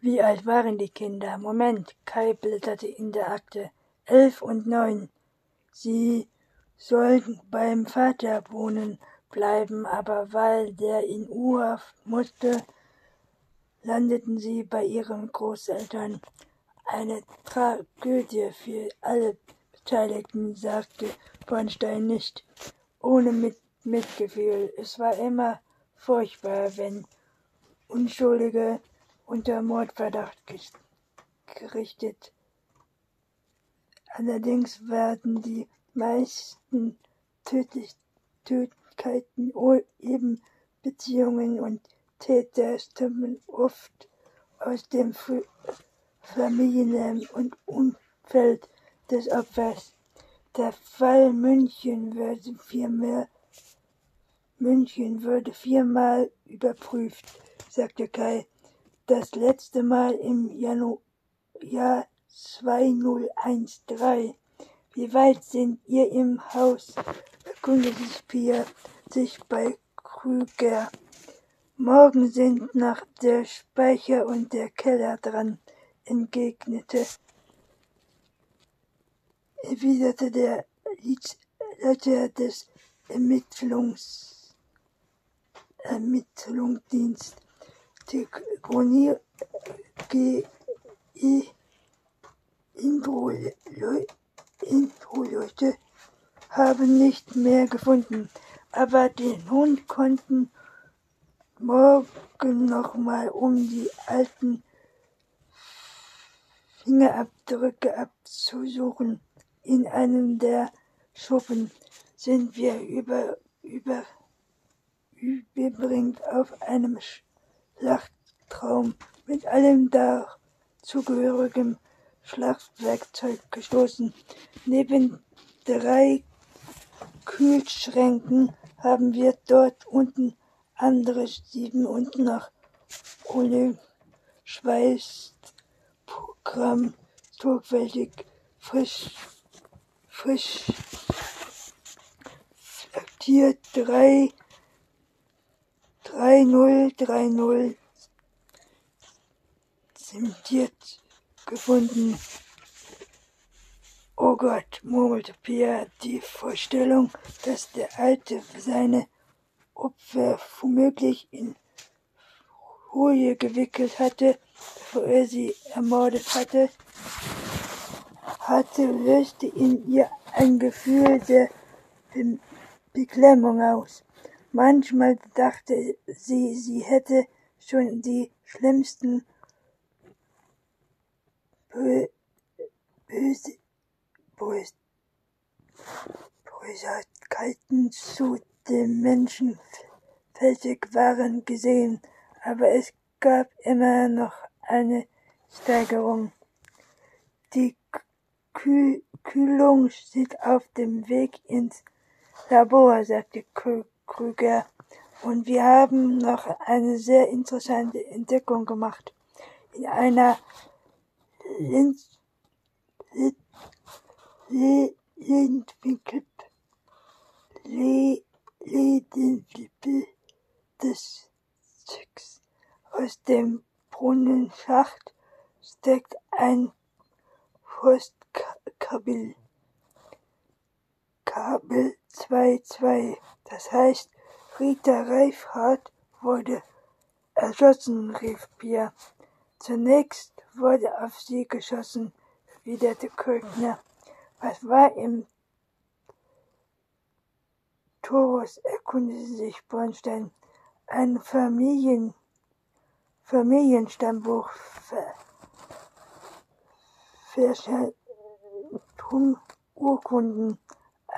Wie alt waren die Kinder? Moment, Kai blätterte in der Akte. Elf und neun. Sie sollten beim Vater wohnen bleiben, aber weil der in U-Haft musste, landeten sie bei ihren Großeltern. Eine Tragödie für alle Beteiligten, sagte Bornstein nicht, ohne Mit Mitgefühl. Es war immer furchtbar, wenn Unschuldige unter Mordverdacht gerichtet. Allerdings werden die meisten Tödlichkeiten eben Beziehungen und Täter stammen oft aus dem Familienleben und Umfeld des Opfers. Der Fall München würde viermal, München würde viermal überprüft, sagte Kai. Das letzte Mal im Januar Jahr 2013. Wie weit sind ihr im Haus? erkundigte Pia sich bei Krüger. Morgen sind noch der Speicher und der Keller dran, entgegnete, erwiderte der Leiter des Ermittlungs, Ermittlungsdienst. Die Chronie Intro-Leute haben nicht mehr gefunden, aber den Hund konnten morgen nochmal, um die alten Fingerabdrücke abzusuchen. In einem der Schuppen sind wir über, über, überbringt auf einem Schlachtraum mit allem dazugehörigen Schlachtwerkzeug gestoßen. Neben drei Kühlschränken haben wir dort unten andere Stieben und nach ohne Schweißprogramm sorgfältig frisch, frisch flaktiert 3 3030 zementiert gefunden. Oh Gott, murmelte Pia, die Vorstellung, dass der Alte seine Opfer womöglich in Folie gewickelt hatte, bevor er sie ermordet hatte, hatte löste in ihr ein Gefühl der Beklemmung aus. Manchmal dachte sie, sie hätte schon die schlimmsten Bö Böse Bösartigkeiten zu dem Menschen fertig waren, gesehen, aber es gab immer noch eine Steigerung. Die Kühl Kühlung sind auf dem Weg ins Labor, sagte Krüger, und wir haben noch eine sehr interessante Entdeckung gemacht. In einer Linz Lendenwinkel Ledenwippel des Zücks. Aus dem Brunnenschacht steckt ein Forstkabel. Kabel 2-2. Das heißt, Rita Reifhardt wurde erschossen, rief Pia. Zunächst wurde auf sie geschossen, erwiderte Kirchner. Was war im Torus erkundigte sich Bornstein. Ein Familien, Familienstammbuch, Verschaltung, Urkunden,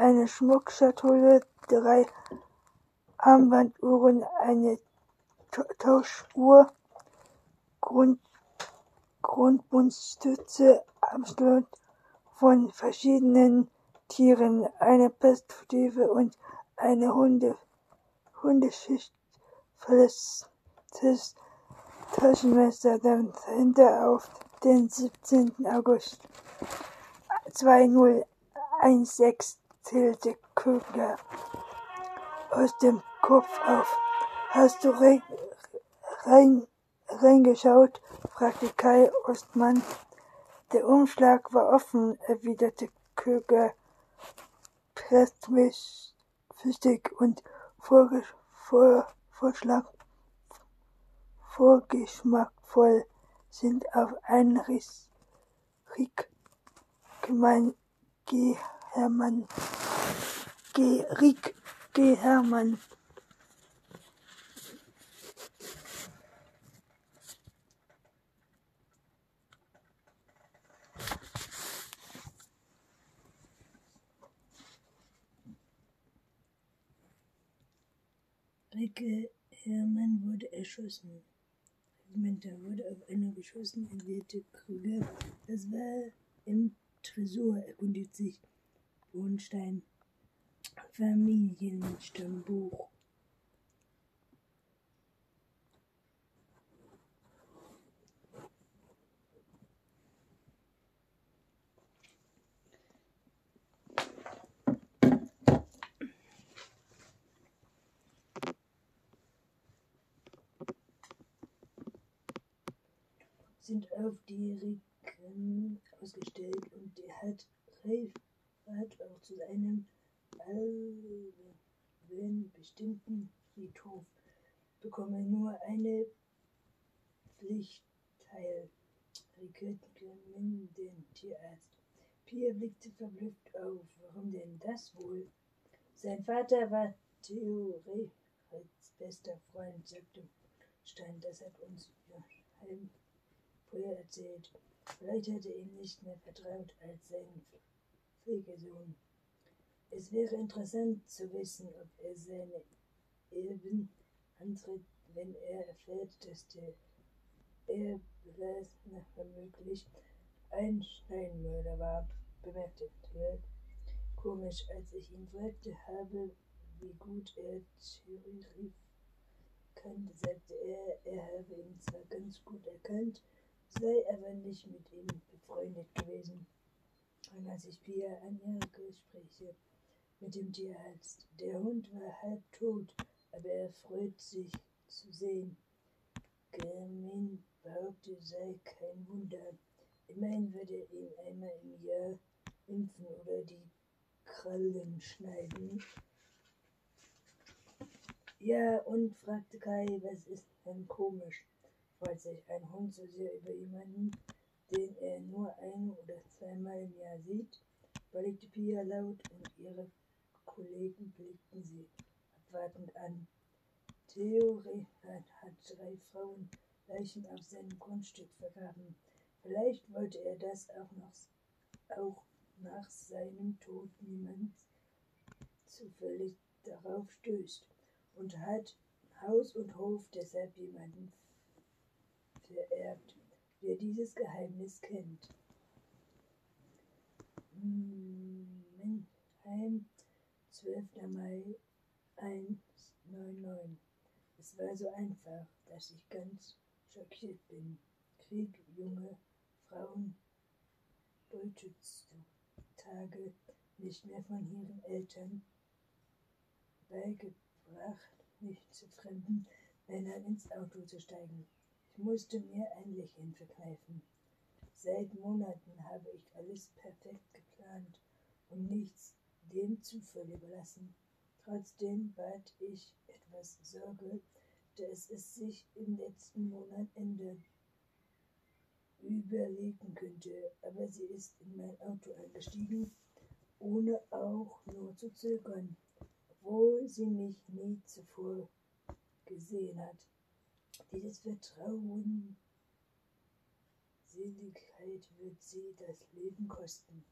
eine Schmuckschatulle, drei Armbanduhren, eine Tauschuhr, Grund, Grundbundstütze, Abstand von verschiedenen Tieren, eine Perspektive und eine Hunde, Hundeschicht volles Taschenmesser dahinter auf den 17. August 2016 zählte Kögler aus dem Kopf auf. Hast du rein, reingeschaut? fragte Kai Ostmann. Der Umschlag war offen, erwiderte Köger pessimistisch und vorgeschmackvoll sind auf einen Rick gemein G. Hermann G. Rick G. Hermann Ricke Hermann wurde erschossen. Regimenter wurde auf einer geschossen, erklärte Krüger. Das war im Tresor, erkundigt sich Bornstein. Familienstammbuch. sind auf die Riken ausgestellt und er hat Reifert auch zu seinem allen bestimmten Friedhof bekomme nur eine Pflichtteil. Riket den Tierarzt. Pia blickte verblüfft auf. Warum denn das wohl? Sein Vater war Theorie als bester Freund, sagte Stein. Das hat uns Joachim früher erzählt. Vielleicht hätte ihm nicht mehr vertraut als sein Pflegesohn. Es wäre interessant zu wissen, ob er seine Erben antritt, wenn er erfährt, dass der Erblasner womöglich ein Steinmörder war, bemerkte Till. Komisch, als ich ihn fragte habe, wie gut er Thierry kannte, sagte er, er habe ihn zwar ganz gut erkannt, sei aber nicht mit ihm befreundet gewesen. Erinnert sich Pia an Gespräche mit dem Tierarzt. Der Hund war halb tot, aber er freut sich zu sehen. Germin behauptet, sei kein Wunder. Immerhin würde er ihm einmal im Jahr impfen oder die Krallen schneiden. Ja, und fragte Kai, was ist denn komisch? freut sich ein Hund so sehr über jemanden, den er nur ein zweimal im Jahr sieht, überlegte Pia laut und ihre Kollegen blickten sie abwartend an. Theo hat drei Frauen Leichen auf seinem Grundstück vergraben. Vielleicht wollte er das auch noch auch nach seinem Tod niemand zufällig darauf stößt und hat Haus und Hof deshalb jemanden vererbt, der dieses Geheimnis kennt. Mannheim, 12. Mai 199. Es war so einfach, dass ich ganz schockiert bin. Krieg, junge Frauen, deutsche Tage nicht mehr von ihren Eltern beigebracht, nicht zu fremden Männern ins Auto zu steigen. Ich musste mir ein Lächeln verkneifen. Seit Monaten habe ich alles perfekt geplant und nichts dem Zufall überlassen. Trotzdem bat ich etwas Sorge, dass es sich im letzten Monat ändern überlegen könnte, aber sie ist in mein Auto eingestiegen, ohne auch nur zu zögern, obwohl sie mich nie zuvor gesehen hat. Dieses Vertrauen, Seligkeit wird sie das Leben kosten,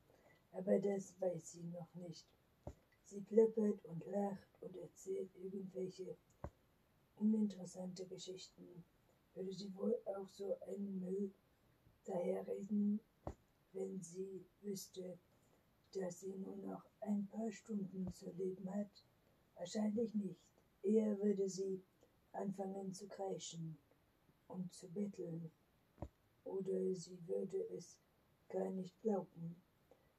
aber das weiß sie noch nicht. Sie plappert und lacht und erzählt irgendwelche uninteressante Geschichten. Würde sie wohl auch so einen Müll daherreden, wenn sie wüsste, dass sie nur noch ein paar Stunden zu leben hat? Wahrscheinlich nicht. Eher würde sie anfangen zu kreischen und zu betteln, oder sie würde es gar nicht glauben.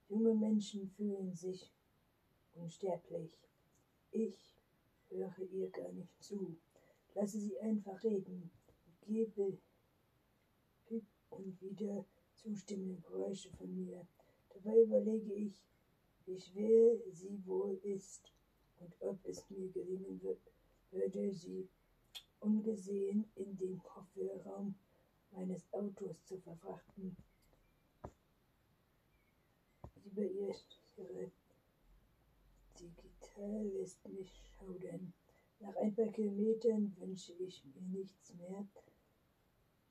Junge Menschen fühlen sich unsterblich. Ich höre ihr gar nicht zu. Lasse sie einfach reden. Gebe und wieder zustimmende Geräusche von mir. Dabei überlege ich, wie schwer sie wohl ist und ob es mir gelingen würde, sie ungesehen in den Kofferraum meines Autos zu verfrachten. Über ihr digital lässt mich schaudern. Nach ein paar Kilometern wünsche ich mir nichts mehr,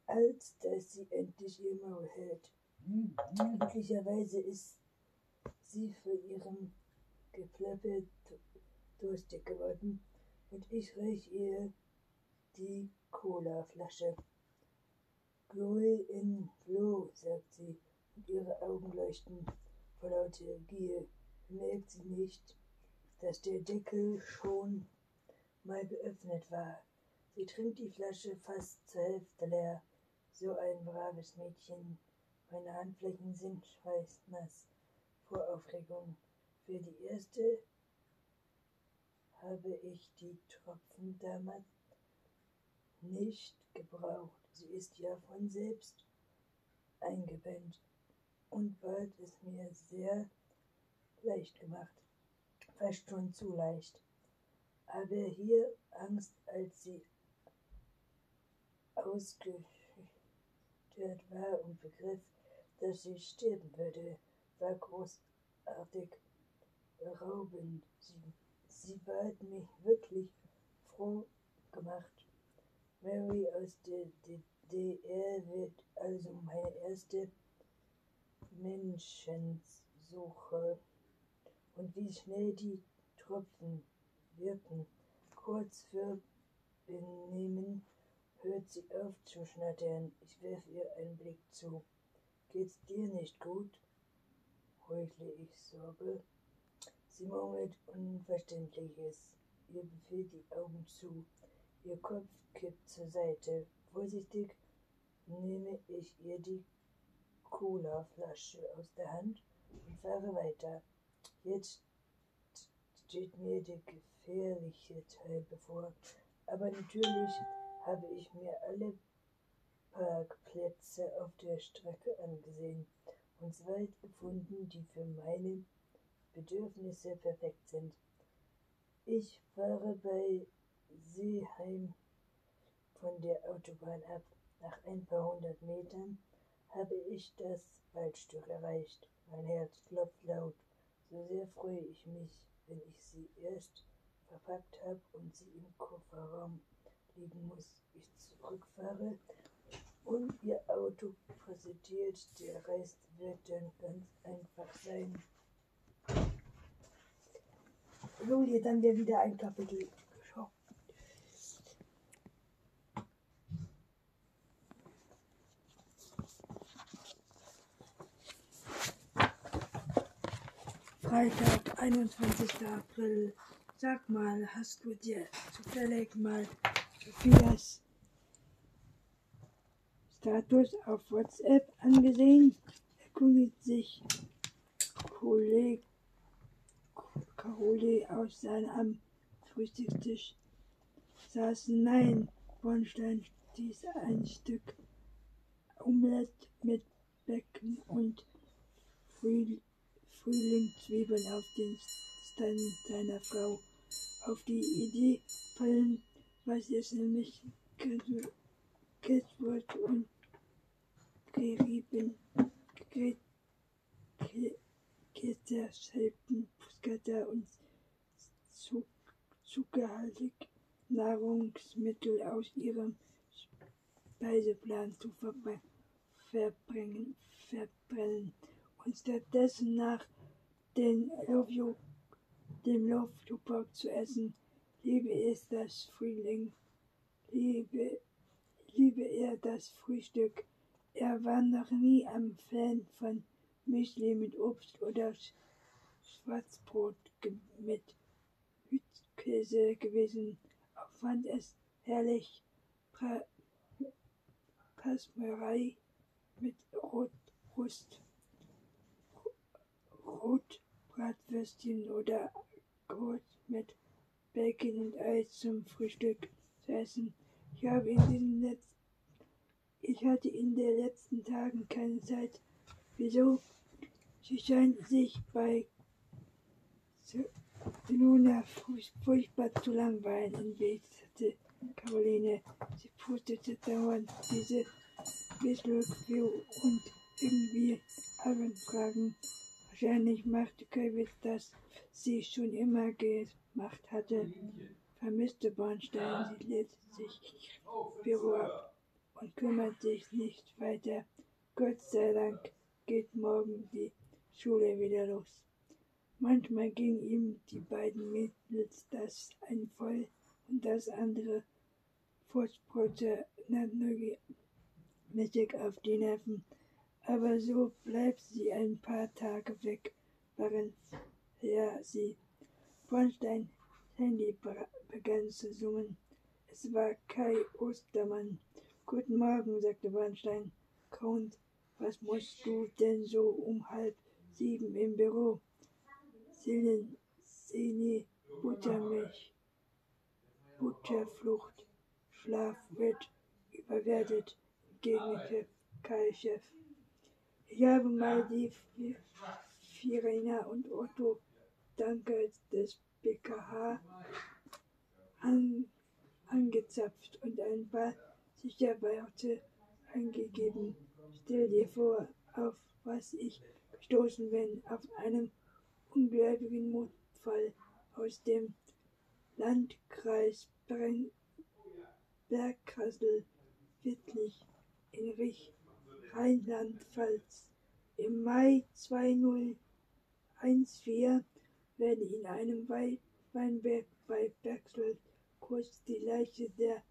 als dass sie endlich ihr Maul hält. Glücklicherweise ist sie für ihrem Geplapper durstig geworden und ich reich ihr die Colaflasche. Glory in Flow, sagt sie, und ihre Augen leuchten vor lauter Gier. Bemerkt sie nicht, dass der Deckel schon mal geöffnet war. Sie trinkt die Flasche fast zur Hälfte leer. So ein braves Mädchen. Meine Handflächen sind schweißnass vor Aufregung. Für die erste habe ich die Tropfen damals nicht gebraucht. Sie ist ja von selbst eingepennt und bald es mir sehr leicht gemacht, fast schon zu leicht. Aber hier Angst, als sie ausgestört war und begriff, dass sie sterben würde, war großartig beraubend. Sie, sie bat mich wirklich froh gemacht. Mary aus der DDR wird also meine erste Menschensuche. Und wie schnell die Tropfen wirken. Kurz für Benehmen hört sie auf zu schnattern. Ich werfe ihr einen Blick zu. Geht's dir nicht gut? heuchle ich Sorge. Sie murmelt Unverständliches. Ihr befiehlt die Augen zu. Ihr Kopf kippt zur Seite. Vorsichtig nehme ich ihr die Cola-Flasche aus der Hand und fahre weiter. Jetzt steht mir der gefährliche Teil bevor, aber natürlich habe ich mir alle Parkplätze auf der Strecke angesehen und zwei gefunden, die für meine Bedürfnisse perfekt sind. Ich fahre bei Seeheim von der Autobahn ab. Nach ein paar hundert Metern habe ich das Waldstück erreicht. Mein Herz klopft laut. So sehr freue ich mich, wenn ich sie erst verpackt habe und sie im Kofferraum liegen muss. Ich zurückfahre und ihr Auto präsentiert. Der Rest wird dann ganz einfach sein. So, haben wir wieder ein Kapitel Freitag, 21. April. Sag mal, hast du dir zufällig mal Sophias Status auf WhatsApp angesehen? Erkundigt sich Kollege Carole aus seinem Frühstückstisch. Saßen nein, Bornstein stieß ein Stück Omelette mit Becken und Früh Frühlingszwiebeln auf den Stand seiner Frau. Auf die Idee fallen, was es nämlich Catwood und gerieben, Gitterscheiben, Buskata und zuckerhaltig Nahrungsmittel aus ihrem Speiseplan zu verbrennen, verbrennen stattdessen nach den Love dem Love zu essen. Liebe es das Frühling, liebe, liebe er das Frühstück. Er war noch nie ein Fan von Müsli mit Obst oder Schwarzbrot mit Hütkäse gewesen. Auch fand es herrlich pra Pasmerei mit Rotrust. Rotbratwürstchen oder Brot mit Bacon und Eis zum Frühstück zu essen. Ich habe in den, Letz Ich hatte in den letzten Tagen keine Zeit. Wieso? Sie scheint sich bei Luna furchtbar zu langweilen, entgegnete Caroline. Sie pustete dauernd diese Whistleview und irgendwie allen Fragen. Wahrscheinlich machte Kevin das sie schon immer gemacht hatte, vermisste Bornstein. Sie lädt sich Büro ab und kümmert sich nicht weiter. Gott sei Dank geht morgen die Schule wieder los. Manchmal ging ihm die beiden Mädels das ein voll und das andere Fußbrote mäßig auf die Nerven. Aber so bleibt sie ein paar Tage weg, waren ja sie. Bornstein Handy begann zu summen. Es war Kai Ostermann. Guten Morgen, sagte Bornstein. Count, was musst du denn so um halb sieben im Büro? Sillen, Seni, Buttermilch, Butterflucht, Schlaf wird überwertet, entgegnete Kai-Chef. Ich habe mal die Firena und Otto Danke des BKH an, angezapft und ein paar Sicherwerte eingegeben. Stell dir vor, auf was ich gestoßen bin, auf einem ungläubigen Mordfall aus dem Landkreis Bergkassel-Wittlich in Rich, Rheinland-Pfalz. Im Mai 2014 werde in einem Weinberg bei Bergsel kurz die Leiche der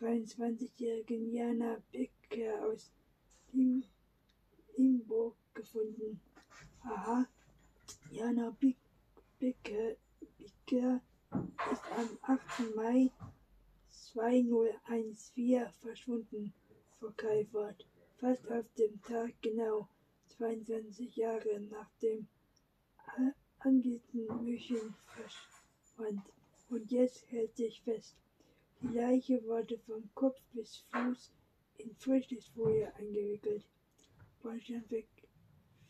23-jährigen Jana Becker aus Limburg gefunden. Aha, Jana Becker, Becker ist am 8. Mai 2014 verschwunden, vor fast auf dem Tag genau 22 Jahre nach dem angelegten Mädchen verschwand. Und jetzt hält sich fest. Die Leiche wurde von Kopf bis Fuß in Früchtesfolie eingewickelt. Bornstein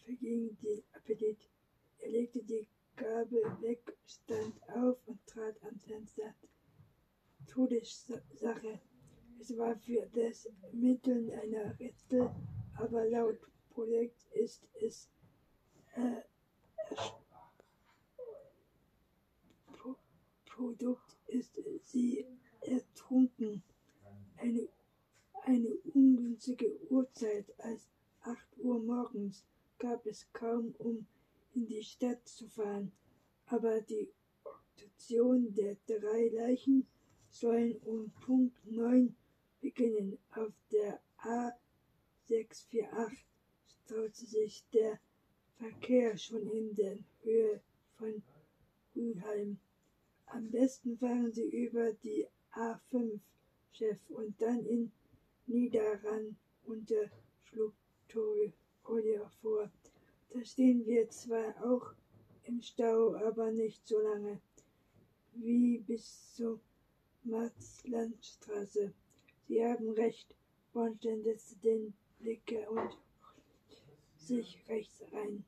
verging den Appetit. Er legte die Gabel weg, stand auf und trat ans Fenster. Todessache. Es war für das Mitteln einer Rätsel, aber laut Projekt ist es äh, Produkt ist sie ertrunken. Eine, eine ungünstige Uhrzeit als 8 Uhr morgens gab es kaum, um in die Stadt zu fahren, aber die Obduktion der drei Leichen sollen um Punkt 9 beginnen. Auf der A648 staute sich der Verkehr schon in der Höhe von Rüheim. Am besten fahren Sie über die A5, Chef, und dann in Niederrhein unter Schlucktolie vor. Da stehen wir zwar auch im Stau, aber nicht so lange wie bis zur Marzlandstraße. Sie haben recht, Bornstein setzte den Blick und sich rechts ein.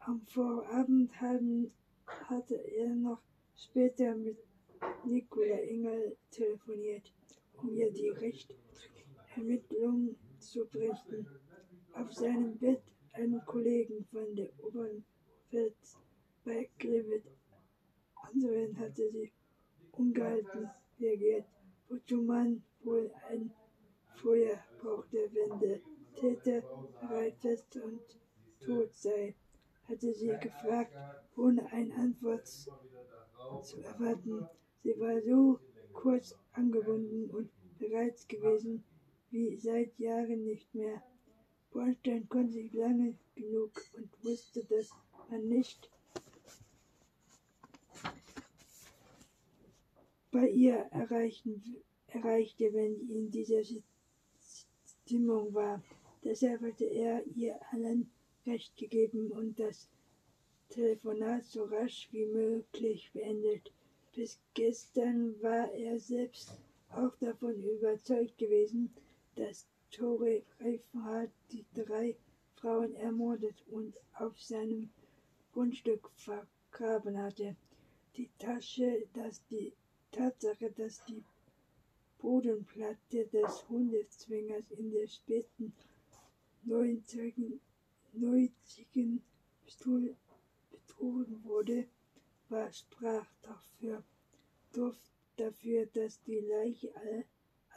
Am Vorabend haben, hatte er noch später mit Nicola Engel telefoniert, um ihr die Richtermittlung zu berichten. Auf seinem Bett einen Kollegen von der Oberpfalz bei Klivet. Anderen hatte sie ungehalten reagiert, wozu man wohl ein Feuer brauchte, wenn der Täter bereit fest und tot sei, hatte sie gefragt, ohne eine Antwort zu erwarten. Sie war so kurz angebunden und bereits gewesen wie seit Jahren nicht mehr. Bornstein konnte sich lange genug und wusste, dass man nicht bei ihr erreichen, erreichte, wenn sie in dieser Stimmung war. Deshalb hatte er ihr allen Recht gegeben und das Telefonat so rasch wie möglich beendet. Bis gestern war er selbst auch davon überzeugt gewesen, dass Tore Reifenhardt die drei Frauen ermordet und auf seinem Grundstück vergraben hatte. Die, Tasche, dass die Tatsache, dass die Bodenplatte des Hundezwingers in der späten 90 betrogen wurde, war sprach dafür, dafür, dass die Leiche all,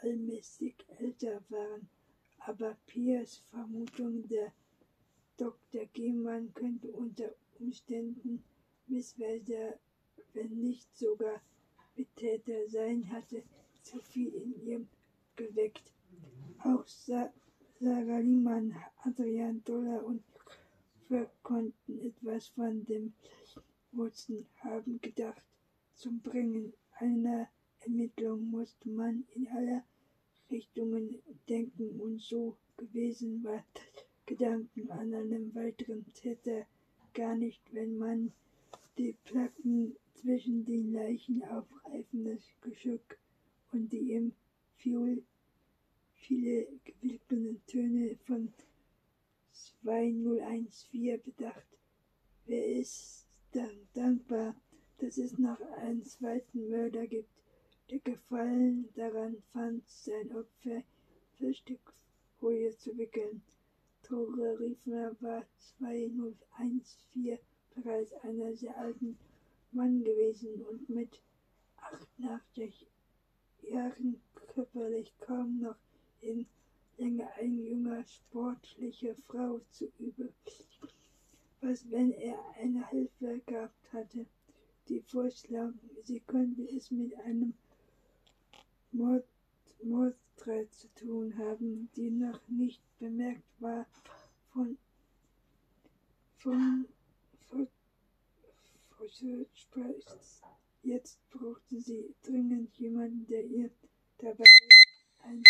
allmäßig älter waren. Aber Piers Vermutung, der Dr. Gehmann könnte unter Umständen Misswälder, wenn nicht sogar Mittäter sein, hatte zu viel in ihm geweckt. Auch Sa Sarah Liemann, Adrian Dollar und Frank konnten etwas von dem Wurzeln haben gedacht. Zum Bringen einer Ermittlung musste man in alle Richtungen denken und so gewesen war Gedanken an einen weiteren Täter gar nicht, wenn man die Platten zwischen den Leichen aufreifendes Geschuck und die im Fiol viele gewickelten Töne von 2014 bedacht. Wer ist dann dankbar, dass es noch einen zweiten Mörder gibt, der Gefallen daran fand, sein Opfer für Stückfolie zu wickeln. Tore Riefner war 2014 bereits einer sehr alten Mann gewesen und mit 88 Jahren körperlich kaum noch in Länge eine junge, sportliche Frau zu üben. Was, wenn er eine Hilfe gehabt hatte, die vorschlagen, sie könnte es mit einem Mord, zu tun haben, die noch nicht bemerkt war von, von, von, von Jetzt brauchte sie dringend jemanden, der ihr dabei ein